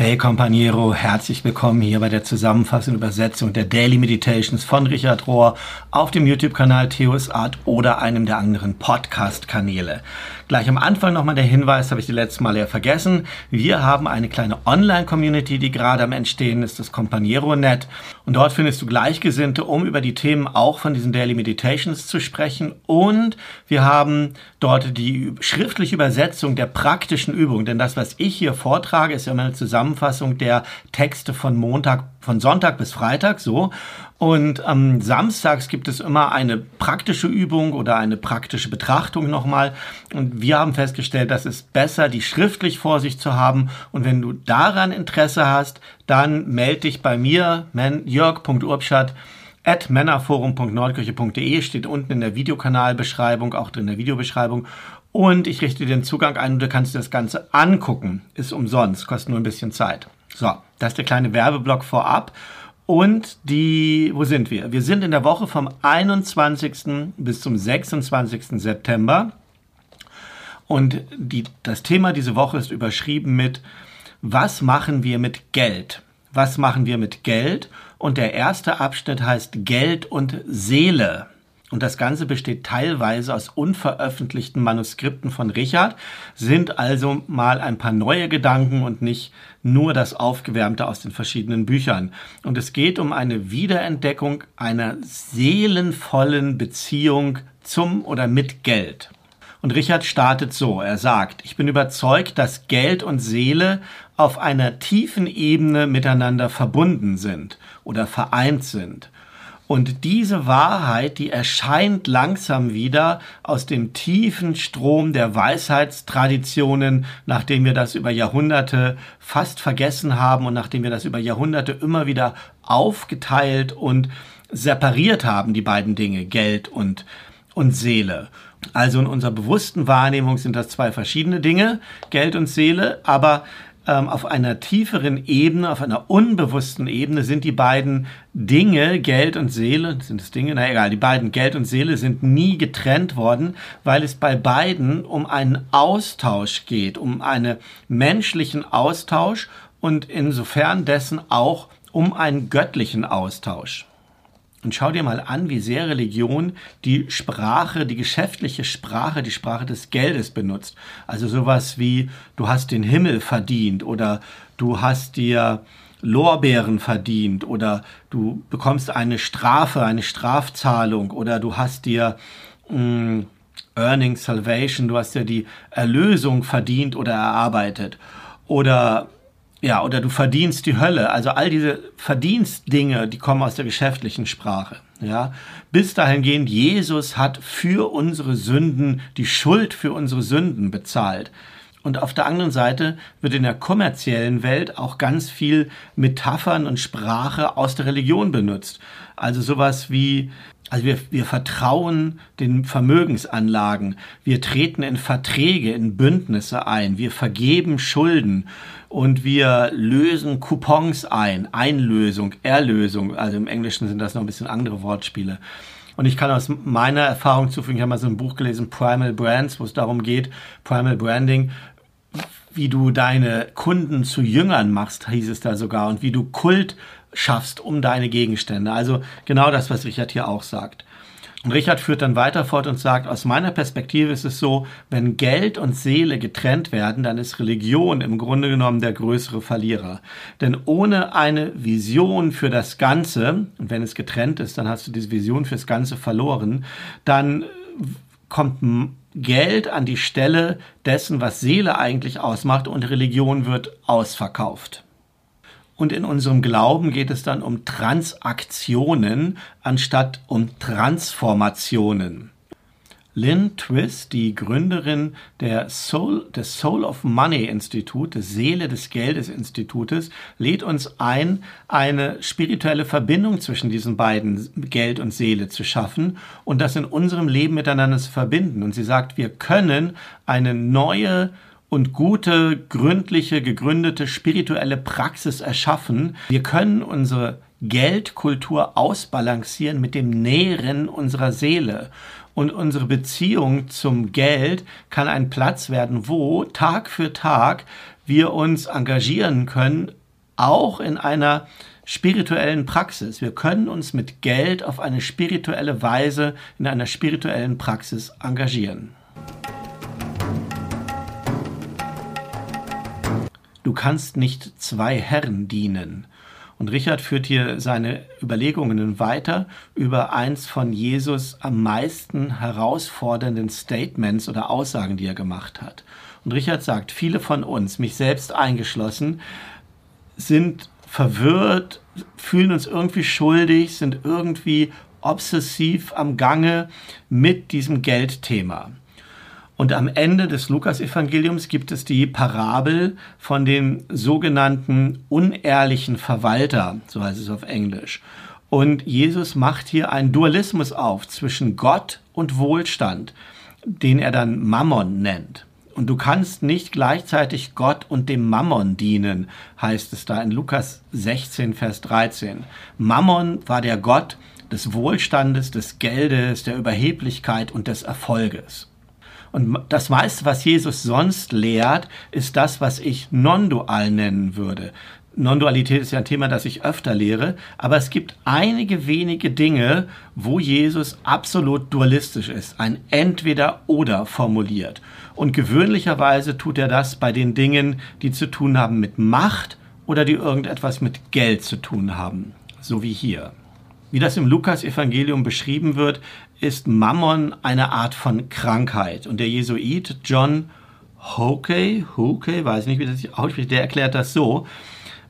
Hey Companiero, herzlich willkommen hier bei der zusammenfassenden Übersetzung der Daily Meditations von Richard Rohr auf dem YouTube-Kanal Theos Art oder einem der anderen Podcast-Kanäle. Gleich am Anfang nochmal der Hinweis, habe ich die letzten Mal ja vergessen. Wir haben eine kleine Online-Community, die gerade am Entstehen ist, das Companiero-Net. Und dort findest du Gleichgesinnte, um über die Themen auch von diesen Daily Meditations zu sprechen. Und wir haben dort die schriftliche Übersetzung der praktischen Übung. Denn das, was ich hier vortrage, ist ja immer eine Zusammenfassung der Texte von Montag, von Sonntag bis Freitag, so. Und am Samstags gibt es immer eine praktische Übung oder eine praktische Betrachtung nochmal. Und wir haben festgestellt, dass es besser, die schriftlich vor sich zu haben. Und wenn du daran Interesse hast, dann melde dich bei mir, jörg.urbschat at männerforum.nordkirche.de steht unten in der Videokanalbeschreibung, auch drin in der Videobeschreibung. Und ich richte dir den Zugang ein und du kannst dir das Ganze angucken. Ist umsonst, kostet nur ein bisschen Zeit. So, das ist der kleine Werbeblock vorab. Und die, wo sind wir? Wir sind in der Woche vom 21. bis zum 26. September. Und die, das Thema diese Woche ist überschrieben mit, was machen wir mit Geld? Was machen wir mit Geld? Und der erste Abschnitt heißt Geld und Seele. Und das Ganze besteht teilweise aus unveröffentlichten Manuskripten von Richard, sind also mal ein paar neue Gedanken und nicht nur das Aufgewärmte aus den verschiedenen Büchern. Und es geht um eine Wiederentdeckung einer seelenvollen Beziehung zum oder mit Geld. Und Richard startet so, er sagt, ich bin überzeugt, dass Geld und Seele auf einer tiefen Ebene miteinander verbunden sind oder vereint sind. Und diese Wahrheit, die erscheint langsam wieder aus dem tiefen Strom der Weisheitstraditionen, nachdem wir das über Jahrhunderte fast vergessen haben und nachdem wir das über Jahrhunderte immer wieder aufgeteilt und separiert haben, die beiden Dinge, Geld und, und Seele. Also in unserer bewussten Wahrnehmung sind das zwei verschiedene Dinge, Geld und Seele, aber ähm, auf einer tieferen Ebene, auf einer unbewussten Ebene sind die beiden Dinge, Geld und Seele, sind es Dinge? Na egal, die beiden Geld und Seele sind nie getrennt worden, weil es bei beiden um einen Austausch geht, um einen menschlichen Austausch und insofern dessen auch um einen göttlichen Austausch. Und schau dir mal an, wie sehr Religion die Sprache, die geschäftliche Sprache, die Sprache des Geldes benutzt. Also sowas wie, du hast den Himmel verdient oder du hast dir Lorbeeren verdient oder du bekommst eine Strafe, eine Strafzahlung oder du hast dir mh, mm, Earning Salvation, du hast dir die Erlösung verdient oder erarbeitet. Oder ja, oder du verdienst die Hölle. Also all diese Verdienstdinge, die kommen aus der geschäftlichen Sprache. Ja, bis dahin gehend, Jesus hat für unsere Sünden die Schuld für unsere Sünden bezahlt. Und auf der anderen Seite wird in der kommerziellen Welt auch ganz viel Metaphern und Sprache aus der Religion benutzt. Also sowas wie also wir, wir vertrauen den Vermögensanlagen, wir treten in Verträge, in Bündnisse ein, wir vergeben Schulden und wir lösen Coupons ein, Einlösung, Erlösung, also im Englischen sind das noch ein bisschen andere Wortspiele. Und ich kann aus meiner Erfahrung zufügen, ich habe mal so ein Buch gelesen, Primal Brands, wo es darum geht, Primal Branding, wie du deine Kunden zu Jüngern machst, hieß es da sogar, und wie du Kult schaffst um deine Gegenstände. Also genau das, was Richard hier auch sagt. Und Richard führt dann weiter fort und sagt, aus meiner Perspektive ist es so, wenn Geld und Seele getrennt werden, dann ist Religion im Grunde genommen der größere Verlierer. Denn ohne eine Vision für das Ganze, und wenn es getrennt ist, dann hast du diese Vision fürs Ganze verloren, dann kommt Geld an die Stelle dessen, was Seele eigentlich ausmacht und Religion wird ausverkauft. Und in unserem Glauben geht es dann um Transaktionen anstatt um Transformationen. Lynn Twist, die Gründerin der Soul, des Soul of Money Institut, des Seele des Geldes Institutes, lädt uns ein, eine spirituelle Verbindung zwischen diesen beiden Geld und Seele zu schaffen und das in unserem Leben miteinander zu verbinden. Und sie sagt, wir können eine neue und gute, gründliche, gegründete spirituelle Praxis erschaffen. Wir können unsere Geldkultur ausbalancieren mit dem Nähren unserer Seele. Und unsere Beziehung zum Geld kann ein Platz werden, wo Tag für Tag wir uns engagieren können, auch in einer spirituellen Praxis. Wir können uns mit Geld auf eine spirituelle Weise in einer spirituellen Praxis engagieren. Du kannst nicht zwei Herren dienen. Und Richard führt hier seine Überlegungen weiter über eins von Jesus am meisten herausfordernden Statements oder Aussagen, die er gemacht hat. Und Richard sagt, viele von uns, mich selbst eingeschlossen, sind verwirrt, fühlen uns irgendwie schuldig, sind irgendwie obsessiv am Gange mit diesem Geldthema. Und am Ende des Lukasevangeliums gibt es die Parabel von dem sogenannten unehrlichen Verwalter, so heißt es auf Englisch. Und Jesus macht hier einen Dualismus auf zwischen Gott und Wohlstand, den er dann Mammon nennt. Und du kannst nicht gleichzeitig Gott und dem Mammon dienen, heißt es da in Lukas 16, Vers 13. Mammon war der Gott des Wohlstandes, des Geldes, der Überheblichkeit und des Erfolges. Und das meiste, was Jesus sonst lehrt, ist das, was ich non-dual nennen würde. Non-Dualität ist ja ein Thema, das ich öfter lehre, aber es gibt einige wenige Dinge, wo Jesus absolut dualistisch ist, ein Entweder-Oder formuliert. Und gewöhnlicherweise tut er das bei den Dingen, die zu tun haben mit Macht oder die irgendetwas mit Geld zu tun haben, so wie hier. Wie das im Lukas-Evangelium beschrieben wird, ist Mammon eine Art von Krankheit. Und der Jesuit John Hokey, Hokey, weiß nicht, wie das sich ausspricht, der erklärt das so.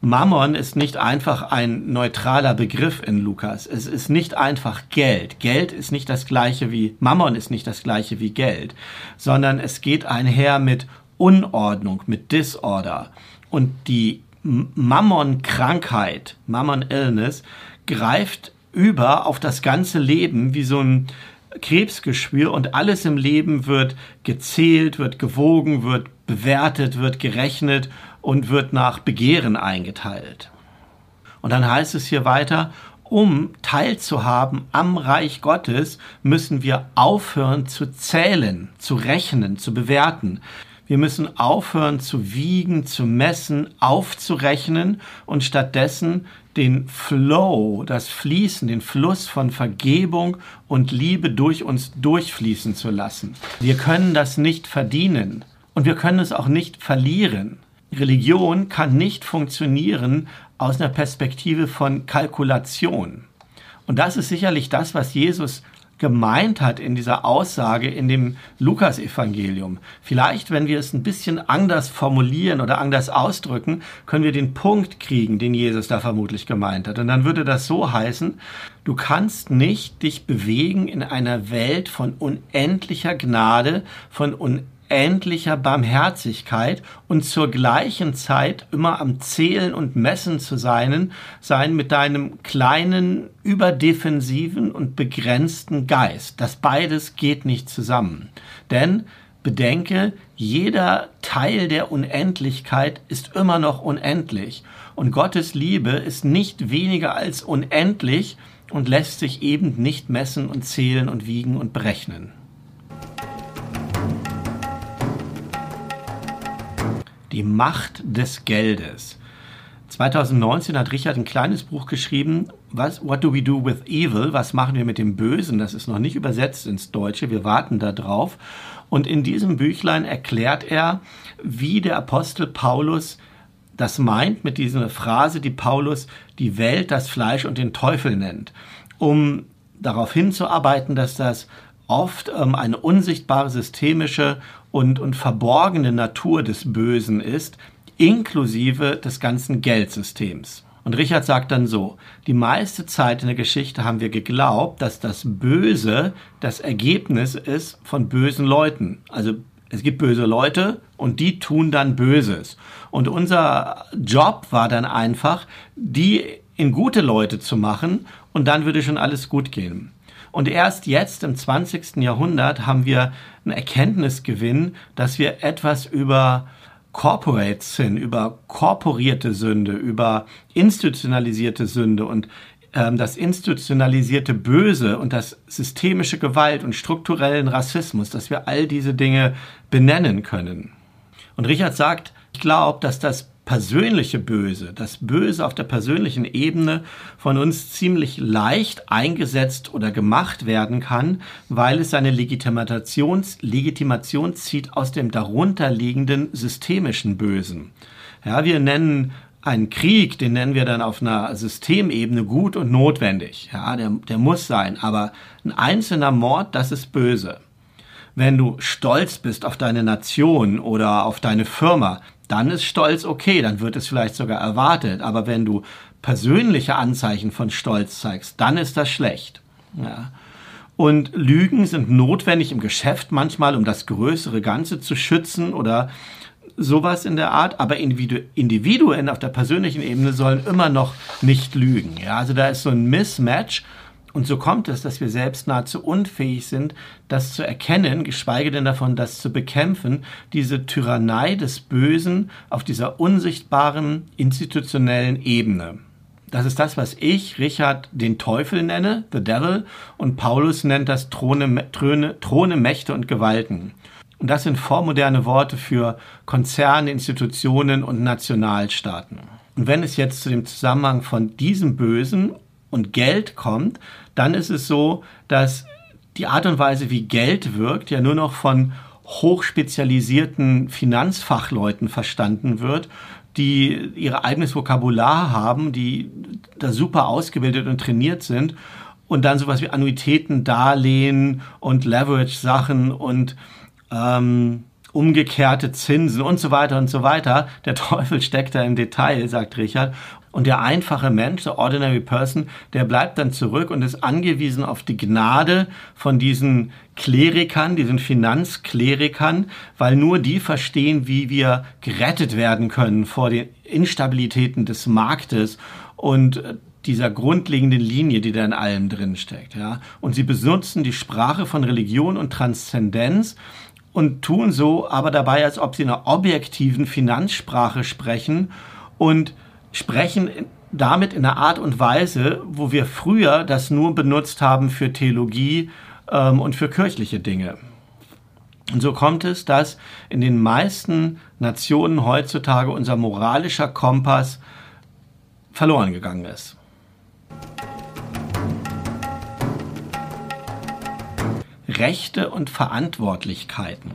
Mammon ist nicht einfach ein neutraler Begriff in Lukas. Es ist nicht einfach Geld. Geld ist nicht das gleiche wie, Mammon ist nicht das gleiche wie Geld, sondern es geht einher mit Unordnung, mit Disorder. Und die Mammon-Krankheit, Mammon-Illness, greift über auf das ganze Leben wie so ein Krebsgeschwür und alles im Leben wird gezählt, wird gewogen, wird bewertet, wird gerechnet und wird nach Begehren eingeteilt. Und dann heißt es hier weiter, um teilzuhaben am Reich Gottes, müssen wir aufhören zu zählen, zu rechnen, zu bewerten. Wir müssen aufhören zu wiegen, zu messen, aufzurechnen und stattdessen den Flow, das Fließen, den Fluss von Vergebung und Liebe durch uns durchfließen zu lassen. Wir können das nicht verdienen und wir können es auch nicht verlieren. Religion kann nicht funktionieren aus einer Perspektive von Kalkulation. Und das ist sicherlich das, was Jesus gemeint hat in dieser Aussage in dem Lukas-Evangelium. Vielleicht, wenn wir es ein bisschen anders formulieren oder anders ausdrücken, können wir den Punkt kriegen, den Jesus da vermutlich gemeint hat. Und dann würde das so heißen, du kannst nicht dich bewegen in einer Welt von unendlicher Gnade, von unendlicher endlicher Barmherzigkeit und zur gleichen Zeit immer am Zählen und Messen zu sein, sein mit deinem kleinen, überdefensiven und begrenzten Geist. Das beides geht nicht zusammen. Denn bedenke, jeder Teil der Unendlichkeit ist immer noch unendlich. Und Gottes Liebe ist nicht weniger als unendlich und lässt sich eben nicht messen und zählen und wiegen und berechnen. Die Macht des Geldes. 2019 hat Richard ein kleines Buch geschrieben, was, What do we do with evil? Was machen wir mit dem Bösen? Das ist noch nicht übersetzt ins Deutsche. Wir warten da drauf. Und in diesem Büchlein erklärt er, wie der Apostel Paulus das meint mit dieser Phrase, die Paulus die Welt, das Fleisch und den Teufel nennt, um darauf hinzuarbeiten, dass das oft ähm, eine unsichtbare systemische und, und verborgene Natur des Bösen ist, inklusive des ganzen Geldsystems. Und Richard sagt dann so, die meiste Zeit in der Geschichte haben wir geglaubt, dass das Böse das Ergebnis ist von bösen Leuten. Also es gibt böse Leute und die tun dann Böses. Und unser Job war dann einfach, die in gute Leute zu machen und dann würde schon alles gut gehen. Und erst jetzt im 20. Jahrhundert haben wir einen Erkenntnisgewinn, dass wir etwas über Corporate Sin, über korporierte Sünde, über institutionalisierte Sünde und ähm, das institutionalisierte Böse und das systemische Gewalt und strukturellen Rassismus, dass wir all diese Dinge benennen können. Und Richard sagt, ich glaube, dass das persönliche Böse, das Böse auf der persönlichen Ebene von uns ziemlich leicht eingesetzt oder gemacht werden kann, weil es seine Legitimations, Legitimation zieht aus dem darunterliegenden systemischen Bösen. Ja, wir nennen einen Krieg, den nennen wir dann auf einer Systemebene gut und notwendig. Ja, der, der muss sein. Aber ein einzelner Mord, das ist böse. Wenn du stolz bist auf deine Nation oder auf deine Firma, dann ist Stolz okay, dann wird es vielleicht sogar erwartet. Aber wenn du persönliche Anzeichen von Stolz zeigst, dann ist das schlecht. Ja. Und Lügen sind notwendig im Geschäft manchmal, um das größere Ganze zu schützen oder sowas in der Art. Aber Individuen auf der persönlichen Ebene sollen immer noch nicht lügen. Ja, also da ist so ein Mismatch und so kommt es, dass wir selbst nahezu unfähig sind, das zu erkennen, geschweige denn davon, das zu bekämpfen, diese Tyrannei des Bösen auf dieser unsichtbaren institutionellen Ebene. Das ist das, was ich, Richard, den Teufel nenne, the devil, und Paulus nennt das Throne, Throne, Throne Mächte und Gewalten. Und das sind vormoderne Worte für Konzerne, Institutionen und Nationalstaaten. Und wenn es jetzt zu dem Zusammenhang von diesem Bösen und Geld kommt, dann ist es so, dass die Art und Weise, wie Geld wirkt, ja nur noch von hochspezialisierten Finanzfachleuten verstanden wird, die ihr eigenes Vokabular haben, die da super ausgebildet und trainiert sind und dann sowas wie Annuitäten, Darlehen und Leverage-Sachen und ähm, umgekehrte Zinsen und so weiter und so weiter. Der Teufel steckt da im Detail, sagt Richard. Und der einfache Mensch, der ordinary person, der bleibt dann zurück und ist angewiesen auf die Gnade von diesen Klerikern, diesen Finanzklerikern, weil nur die verstehen, wie wir gerettet werden können vor den Instabilitäten des Marktes und dieser grundlegenden Linie, die da in allem drin steckt, ja. Und sie benutzen die Sprache von Religion und Transzendenz und tun so aber dabei, als ob sie in einer objektiven Finanzsprache sprechen und sprechen damit in einer Art und Weise, wo wir früher das nur benutzt haben für Theologie ähm, und für kirchliche Dinge. Und so kommt es, dass in den meisten Nationen heutzutage unser moralischer Kompass verloren gegangen ist. Rechte und Verantwortlichkeiten.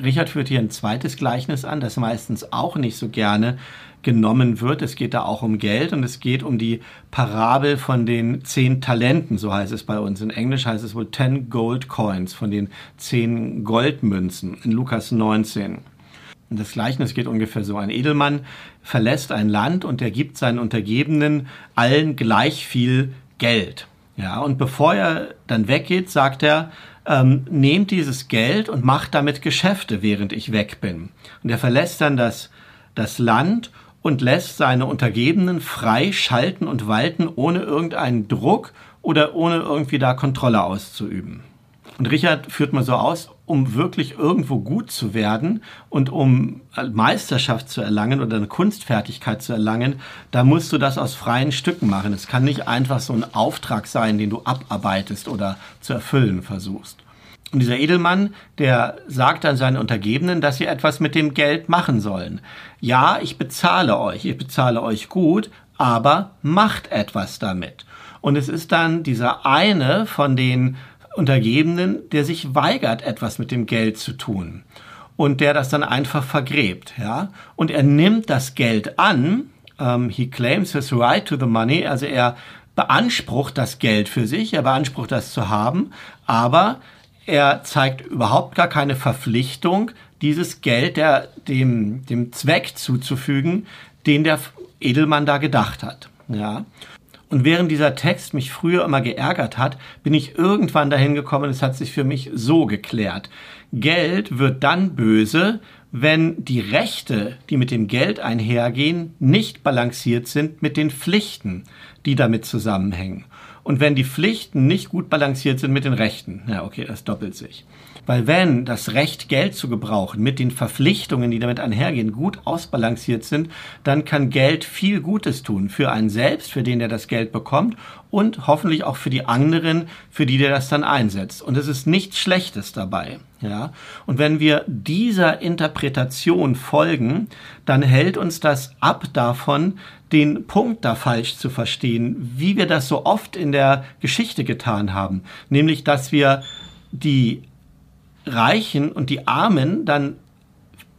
Richard führt hier ein zweites Gleichnis an, das meistens auch nicht so gerne genommen wird. Es geht da auch um Geld und es geht um die Parabel von den zehn Talenten, so heißt es bei uns. In Englisch heißt es wohl ten Gold Coins, von den zehn Goldmünzen in Lukas 19. Und das Gleichnis geht ungefähr so. Ein Edelmann verlässt ein Land und er gibt seinen Untergebenen allen gleich viel Geld. Ja, und bevor er dann weggeht, sagt er, ähm, nehmt dieses Geld und macht damit Geschäfte, während ich weg bin. Und er verlässt dann das, das Land und lässt seine Untergebenen frei schalten und walten, ohne irgendeinen Druck oder ohne irgendwie da Kontrolle auszuüben. Und Richard führt mal so aus, um wirklich irgendwo gut zu werden und um Meisterschaft zu erlangen oder eine Kunstfertigkeit zu erlangen, da musst du das aus freien Stücken machen. Es kann nicht einfach so ein Auftrag sein, den du abarbeitest oder zu erfüllen versuchst. Und dieser Edelmann, der sagt an seinen Untergebenen, dass sie etwas mit dem Geld machen sollen. Ja, ich bezahle euch, ich bezahle euch gut, aber macht etwas damit. Und es ist dann dieser eine von den Untergebenen, der sich weigert, etwas mit dem Geld zu tun. Und der das dann einfach vergräbt, ja. Und er nimmt das Geld an, um, ähm, he claims his right to the money, also er beansprucht das Geld für sich, er beansprucht das zu haben, aber er zeigt überhaupt gar keine Verpflichtung, dieses Geld der, dem, dem Zweck zuzufügen, den der Edelmann da gedacht hat. Ja. Und während dieser Text mich früher immer geärgert hat, bin ich irgendwann dahin gekommen, es hat sich für mich so geklärt. Geld wird dann böse, wenn die Rechte, die mit dem Geld einhergehen, nicht balanciert sind mit den Pflichten, die damit zusammenhängen. Und wenn die Pflichten nicht gut balanciert sind mit den Rechten, ja, okay, das doppelt sich. Weil wenn das Recht, Geld zu gebrauchen, mit den Verpflichtungen, die damit einhergehen, gut ausbalanciert sind, dann kann Geld viel Gutes tun. Für einen selbst, für den der das Geld bekommt und hoffentlich auch für die anderen, für die der das dann einsetzt. Und es ist nichts Schlechtes dabei. Ja? Und wenn wir dieser Interpretation folgen, dann hält uns das ab davon, den Punkt da falsch zu verstehen, wie wir das so oft in der Geschichte getan haben. Nämlich, dass wir die Reichen und die Armen dann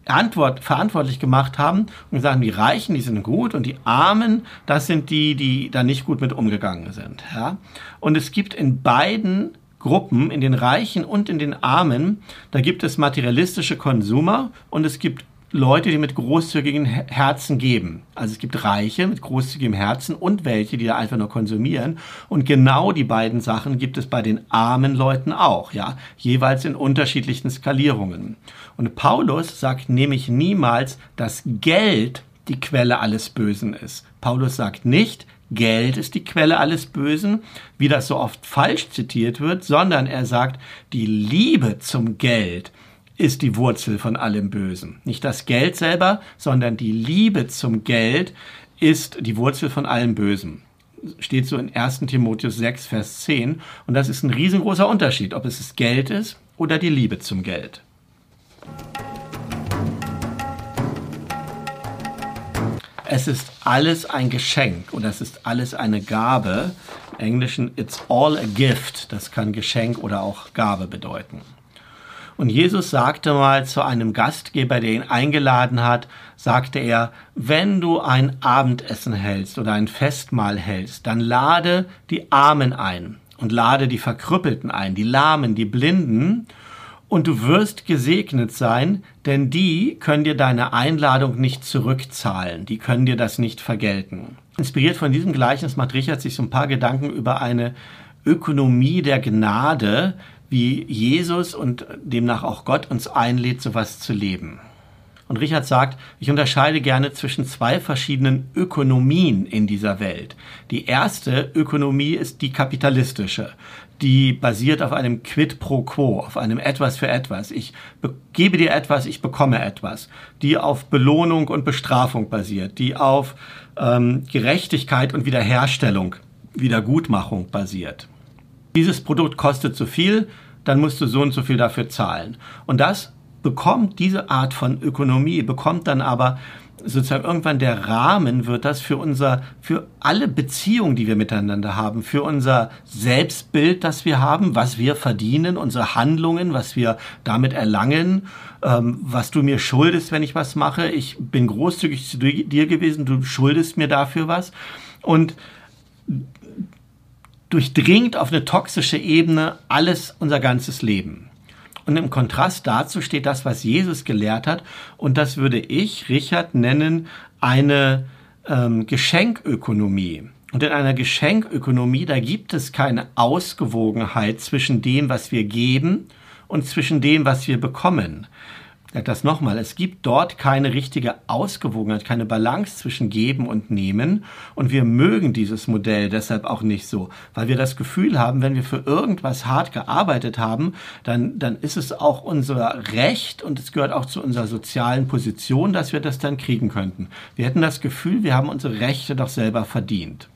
Antwort, verantwortlich gemacht haben und sagen, die Reichen, die sind gut und die Armen, das sind die, die da nicht gut mit umgegangen sind. Ja? Und es gibt in beiden Gruppen, in den Reichen und in den Armen, da gibt es materialistische Konsumer und es gibt Leute, die mit großzügigen Herzen geben. Also es gibt Reiche mit großzügigem Herzen und welche, die da einfach nur konsumieren. Und genau die beiden Sachen gibt es bei den armen Leuten auch, ja, jeweils in unterschiedlichen Skalierungen. Und Paulus sagt nämlich niemals, dass Geld die Quelle alles Bösen ist. Paulus sagt nicht, Geld ist die Quelle alles Bösen, wie das so oft falsch zitiert wird, sondern er sagt, die Liebe zum Geld ist die Wurzel von allem Bösen. Nicht das Geld selber, sondern die Liebe zum Geld ist die Wurzel von allem Bösen. Steht so in 1 Timotheus 6, Vers 10. Und das ist ein riesengroßer Unterschied, ob es das Geld ist oder die Liebe zum Geld. Es ist alles ein Geschenk und es ist alles eine Gabe. Im Englischen, it's all a gift. Das kann Geschenk oder auch Gabe bedeuten. Und Jesus sagte mal zu einem Gastgeber, der ihn eingeladen hat, sagte er, wenn du ein Abendessen hältst oder ein Festmahl hältst, dann lade die Armen ein und lade die Verkrüppelten ein, die Lahmen, die Blinden, und du wirst gesegnet sein, denn die können dir deine Einladung nicht zurückzahlen, die können dir das nicht vergelten. Inspiriert von diesem Gleichnis macht Richard sich so ein paar Gedanken über eine Ökonomie der Gnade, wie Jesus und demnach auch Gott uns einlädt, sowas zu leben. Und Richard sagt, ich unterscheide gerne zwischen zwei verschiedenen Ökonomien in dieser Welt. Die erste Ökonomie ist die kapitalistische. Die basiert auf einem Quid pro quo, auf einem etwas für etwas. Ich gebe dir etwas, ich bekomme etwas. Die auf Belohnung und Bestrafung basiert. Die auf ähm, Gerechtigkeit und Wiederherstellung, Wiedergutmachung basiert. Dieses Produkt kostet zu viel, dann musst du so und so viel dafür zahlen. Und das bekommt diese Art von Ökonomie, bekommt dann aber sozusagen irgendwann der Rahmen wird das für unser, für alle Beziehungen, die wir miteinander haben, für unser Selbstbild, das wir haben, was wir verdienen, unsere Handlungen, was wir damit erlangen, ähm, was du mir schuldest, wenn ich was mache. Ich bin großzügig zu dir gewesen, du schuldest mir dafür was. Und durchdringt auf eine toxische Ebene alles unser ganzes Leben. Und im Kontrast dazu steht das, was Jesus gelehrt hat. Und das würde ich, Richard, nennen eine ähm, Geschenkökonomie. Und in einer Geschenkökonomie, da gibt es keine Ausgewogenheit zwischen dem, was wir geben und zwischen dem, was wir bekommen das nochmal, es gibt dort keine richtige Ausgewogenheit, keine Balance zwischen Geben und Nehmen. Und wir mögen dieses Modell deshalb auch nicht so, weil wir das Gefühl haben, wenn wir für irgendwas hart gearbeitet haben, dann, dann ist es auch unser Recht und es gehört auch zu unserer sozialen Position, dass wir das dann kriegen könnten. Wir hätten das Gefühl, wir haben unsere Rechte doch selber verdient.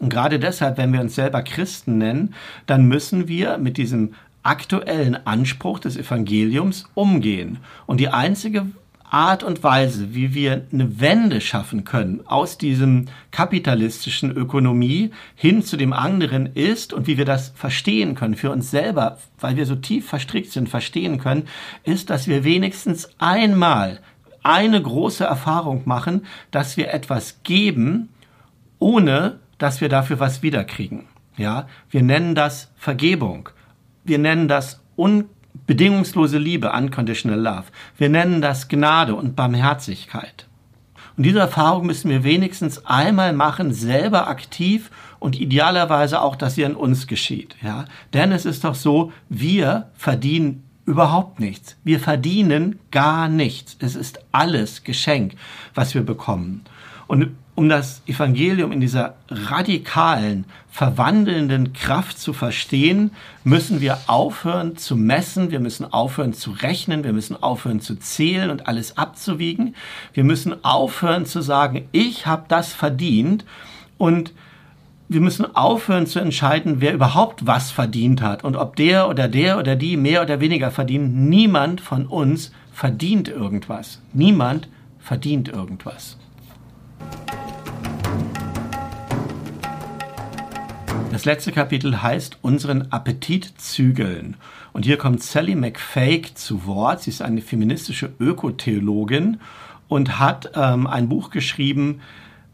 Und gerade deshalb, wenn wir uns selber Christen nennen, dann müssen wir mit diesem aktuellen Anspruch des Evangeliums umgehen. Und die einzige Art und Weise, wie wir eine Wende schaffen können aus diesem kapitalistischen Ökonomie hin zu dem anderen ist und wie wir das verstehen können für uns selber, weil wir so tief verstrickt sind, verstehen können, ist, dass wir wenigstens einmal eine große Erfahrung machen, dass wir etwas geben, ohne dass wir dafür was wiederkriegen. Ja, wir nennen das Vergebung. Wir nennen das unbedingungslose Liebe, unconditional love. Wir nennen das Gnade und Barmherzigkeit. Und diese Erfahrung müssen wir wenigstens einmal machen, selber aktiv und idealerweise auch, dass sie an uns geschieht. Ja? Denn es ist doch so, wir verdienen überhaupt nichts. Wir verdienen gar nichts. Es ist alles Geschenk, was wir bekommen. Und um das Evangelium in dieser radikalen, verwandelnden Kraft zu verstehen, müssen wir aufhören zu messen, wir müssen aufhören zu rechnen, wir müssen aufhören zu zählen und alles abzuwiegen. Wir müssen aufhören zu sagen, ich habe das verdient und wir müssen aufhören zu entscheiden, wer überhaupt was verdient hat und ob der oder der oder die mehr oder weniger verdient. Niemand von uns verdient irgendwas. Niemand verdient irgendwas. Das letzte Kapitel heißt unseren Appetit zügeln. Und hier kommt Sally McFake zu Wort. Sie ist eine feministische Ökotheologin und hat ähm, ein Buch geschrieben,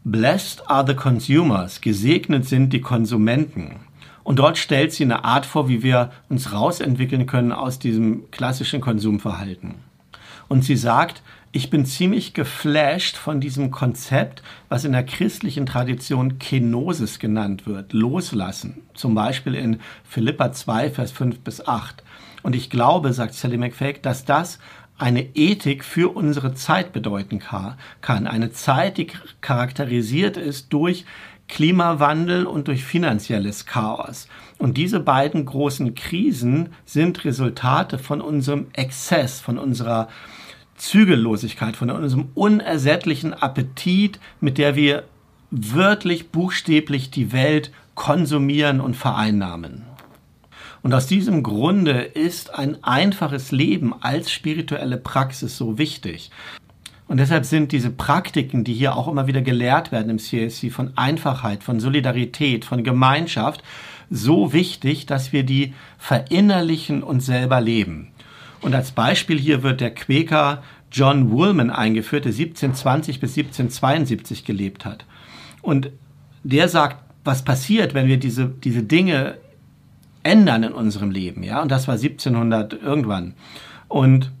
Blessed are the consumers, gesegnet sind die Konsumenten. Und dort stellt sie eine Art vor, wie wir uns rausentwickeln können aus diesem klassischen Konsumverhalten. Und sie sagt, ich bin ziemlich geflasht von diesem Konzept, was in der christlichen Tradition Kenosis genannt wird, loslassen. Zum Beispiel in Philippa 2, Vers 5 bis 8. Und ich glaube, sagt Sally McFake, dass das eine Ethik für unsere Zeit bedeuten kann. Eine Zeit, die charakterisiert ist durch Klimawandel und durch finanzielles Chaos. Und diese beiden großen Krisen sind Resultate von unserem Exzess, von unserer Zügellosigkeit, von unserem unersättlichen Appetit, mit der wir wörtlich, buchstäblich die Welt konsumieren und vereinnahmen. Und aus diesem Grunde ist ein einfaches Leben als spirituelle Praxis so wichtig. Und deshalb sind diese Praktiken, die hier auch immer wieder gelehrt werden im CSC, von Einfachheit, von Solidarität, von Gemeinschaft, so wichtig, dass wir die verinnerlichen und selber leben. Und als Beispiel hier wird der Quäker John Woolman eingeführt, der 1720 bis 1772 gelebt hat. Und der sagt, was passiert, wenn wir diese, diese Dinge ändern in unserem Leben, ja. Und das war 1700 irgendwann. Und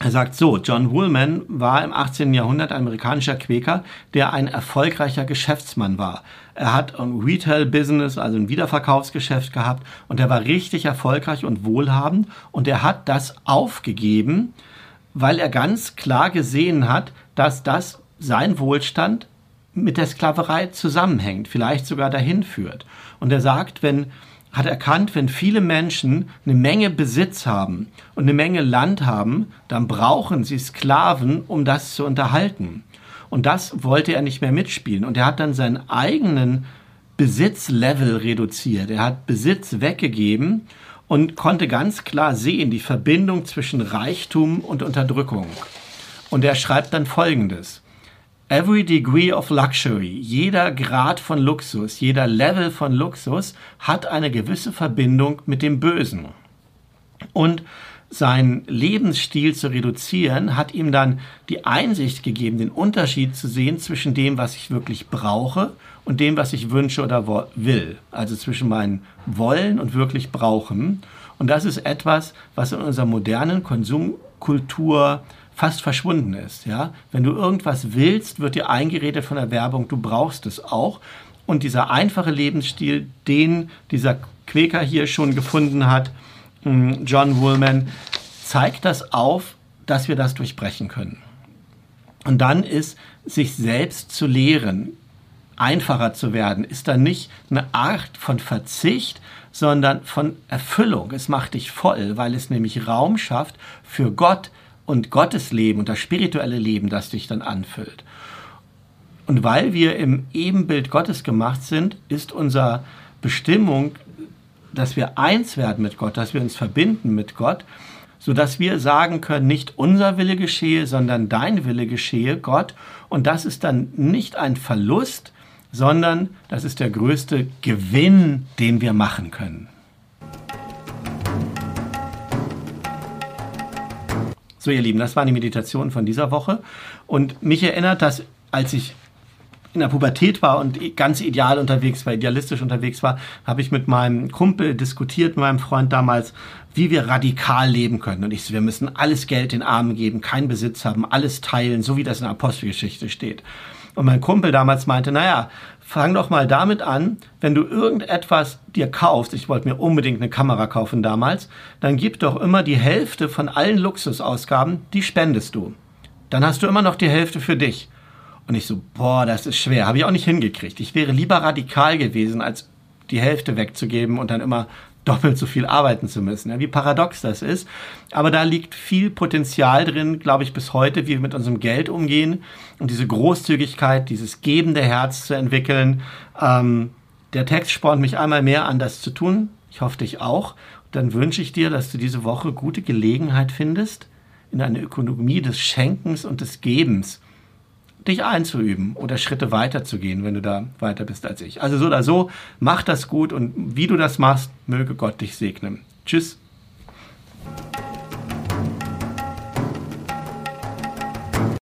er sagt so, John Woolman war im 18. Jahrhundert ein amerikanischer Quäker, der ein erfolgreicher Geschäftsmann war. Er hat ein Retail-Business, also ein Wiederverkaufsgeschäft gehabt und er war richtig erfolgreich und wohlhabend und er hat das aufgegeben, weil er ganz klar gesehen hat, dass das sein Wohlstand mit der Sklaverei zusammenhängt, vielleicht sogar dahin führt. Und er sagt, wenn hat erkannt, wenn viele Menschen eine Menge Besitz haben und eine Menge Land haben, dann brauchen sie Sklaven, um das zu unterhalten. Und das wollte er nicht mehr mitspielen. Und er hat dann seinen eigenen Besitzlevel reduziert. Er hat Besitz weggegeben und konnte ganz klar sehen die Verbindung zwischen Reichtum und Unterdrückung. Und er schreibt dann Folgendes. Every degree of luxury, jeder Grad von Luxus, jeder Level von Luxus hat eine gewisse Verbindung mit dem Bösen. Und seinen Lebensstil zu reduzieren, hat ihm dann die Einsicht gegeben, den Unterschied zu sehen zwischen dem, was ich wirklich brauche und dem, was ich wünsche oder will. Also zwischen meinem Wollen und wirklich Brauchen. Und das ist etwas, was in unserer modernen Konsumkultur fast verschwunden ist. Ja? Wenn du irgendwas willst, wird dir eingeredet von der Werbung, du brauchst es auch. Und dieser einfache Lebensstil, den dieser Quäker hier schon gefunden hat, hm, John Woolman, zeigt das auf, dass wir das durchbrechen können. Und dann ist, sich selbst zu lehren, einfacher zu werden, ist dann nicht eine Art von Verzicht, sondern von Erfüllung. Es macht dich voll, weil es nämlich Raum schafft für Gott, und Gottes Leben und das spirituelle Leben, das dich dann anfüllt. Und weil wir im Ebenbild Gottes gemacht sind, ist unsere Bestimmung, dass wir eins werden mit Gott, dass wir uns verbinden mit Gott, sodass wir sagen können, nicht unser Wille geschehe, sondern dein Wille geschehe, Gott. Und das ist dann nicht ein Verlust, sondern das ist der größte Gewinn, den wir machen können. So, ihr Lieben, das war die Meditation von dieser Woche. Und mich erinnert das, als ich in der Pubertät war und ganz ideal unterwegs war, idealistisch unterwegs war, habe ich mit meinem Kumpel diskutiert, mit meinem Freund damals, wie wir radikal leben können. Und ich so, wir müssen alles Geld den Armen geben, keinen Besitz haben, alles teilen, so wie das in der Apostelgeschichte steht. Und mein Kumpel damals meinte, naja, fang doch mal damit an, wenn du irgendetwas dir kaufst, ich wollte mir unbedingt eine Kamera kaufen damals, dann gib doch immer die Hälfte von allen Luxusausgaben, die spendest du. Dann hast du immer noch die Hälfte für dich. Und ich so, boah, das ist schwer. Habe ich auch nicht hingekriegt. Ich wäre lieber radikal gewesen, als die Hälfte wegzugeben und dann immer doppelt so viel arbeiten zu müssen. Ja, wie paradox das ist. Aber da liegt viel Potenzial drin, glaube ich, bis heute, wie wir mit unserem Geld umgehen und diese Großzügigkeit, dieses gebende Herz zu entwickeln. Ähm, der Text spornt mich einmal mehr an, das zu tun. Ich hoffe dich auch. Dann wünsche ich dir, dass du diese Woche gute Gelegenheit findest, in eine Ökonomie des Schenkens und des Gebens dich einzuüben oder Schritte weiterzugehen, wenn du da weiter bist als ich. Also so oder so, mach das gut und wie du das machst, möge Gott dich segnen. Tschüss.